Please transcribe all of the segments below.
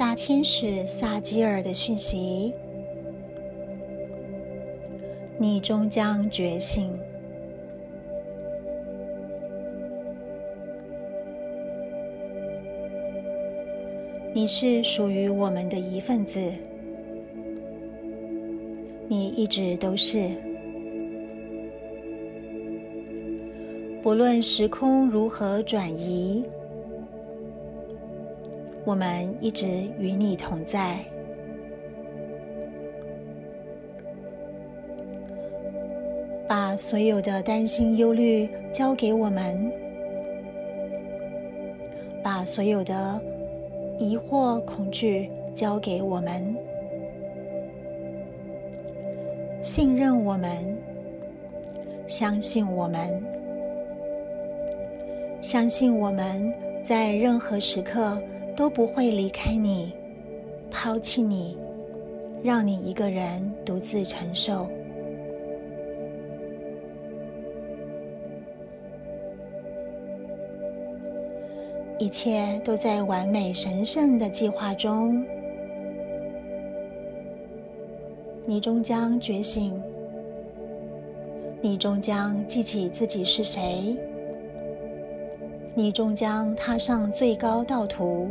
大天使撒吉尔的讯息：你终将觉醒。你是属于我们的一份子，你一直都是。不论时空如何转移，我们一直与你同在。把所有的担心、忧虑交给我们，把所有的。疑惑、恐惧交给我们，信任我们，相信我们，相信我们在任何时刻都不会离开你、抛弃你，让你一个人独自承受。一切都在完美神圣的计划中，你终将觉醒，你终将记起自己是谁，你终将踏上最高道途，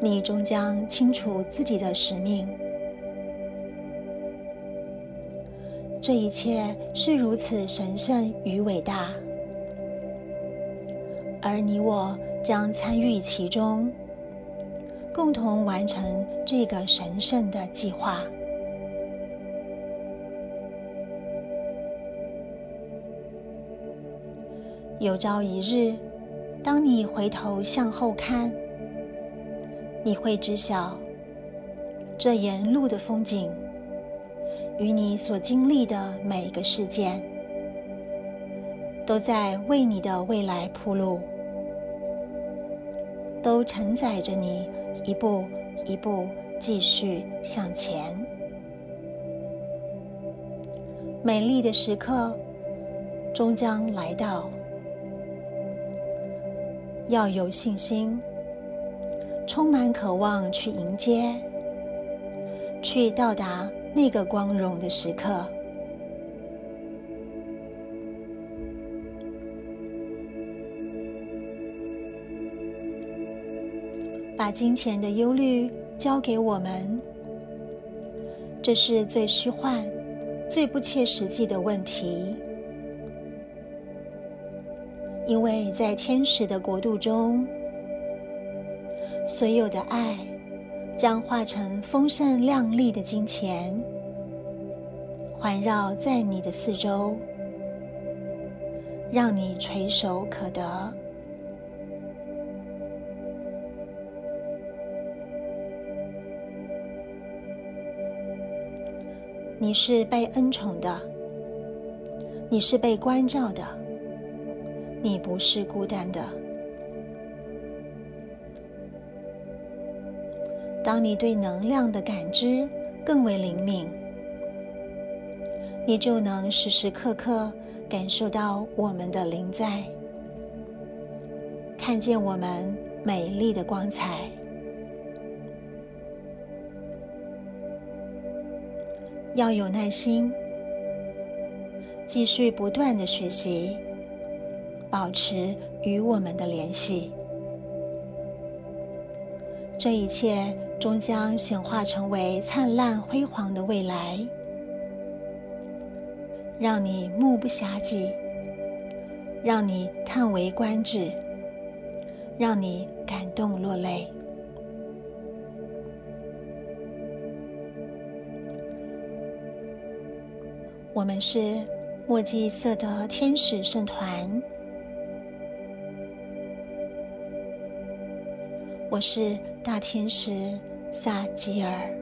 你终将清楚自己的使命。这一切是如此神圣与伟大。而你我将参与其中，共同完成这个神圣的计划。有朝一日，当你回头向后看，你会知晓，这沿路的风景，与你所经历的每个事件，都在为你的未来铺路。都承载着你一步一步继续向前。美丽的时刻终将来到，要有信心，充满渴望去迎接，去到达那个光荣的时刻。把金钱的忧虑交给我们，这是最虚幻、最不切实际的问题。因为在天使的国度中，所有的爱将化成丰盛亮丽的金钱，环绕在你的四周，让你垂手可得。你是被恩宠的，你是被关照的，你不是孤单的。当你对能量的感知更为灵敏，你就能时时刻刻感受到我们的灵在，看见我们美丽的光彩。要有耐心，继续不断的学习，保持与我们的联系。这一切终将显化成为灿烂辉煌的未来，让你目不暇接，让你叹为观止，让你感动落泪。我们是墨迹色的天使圣团，我是大天使萨吉尔。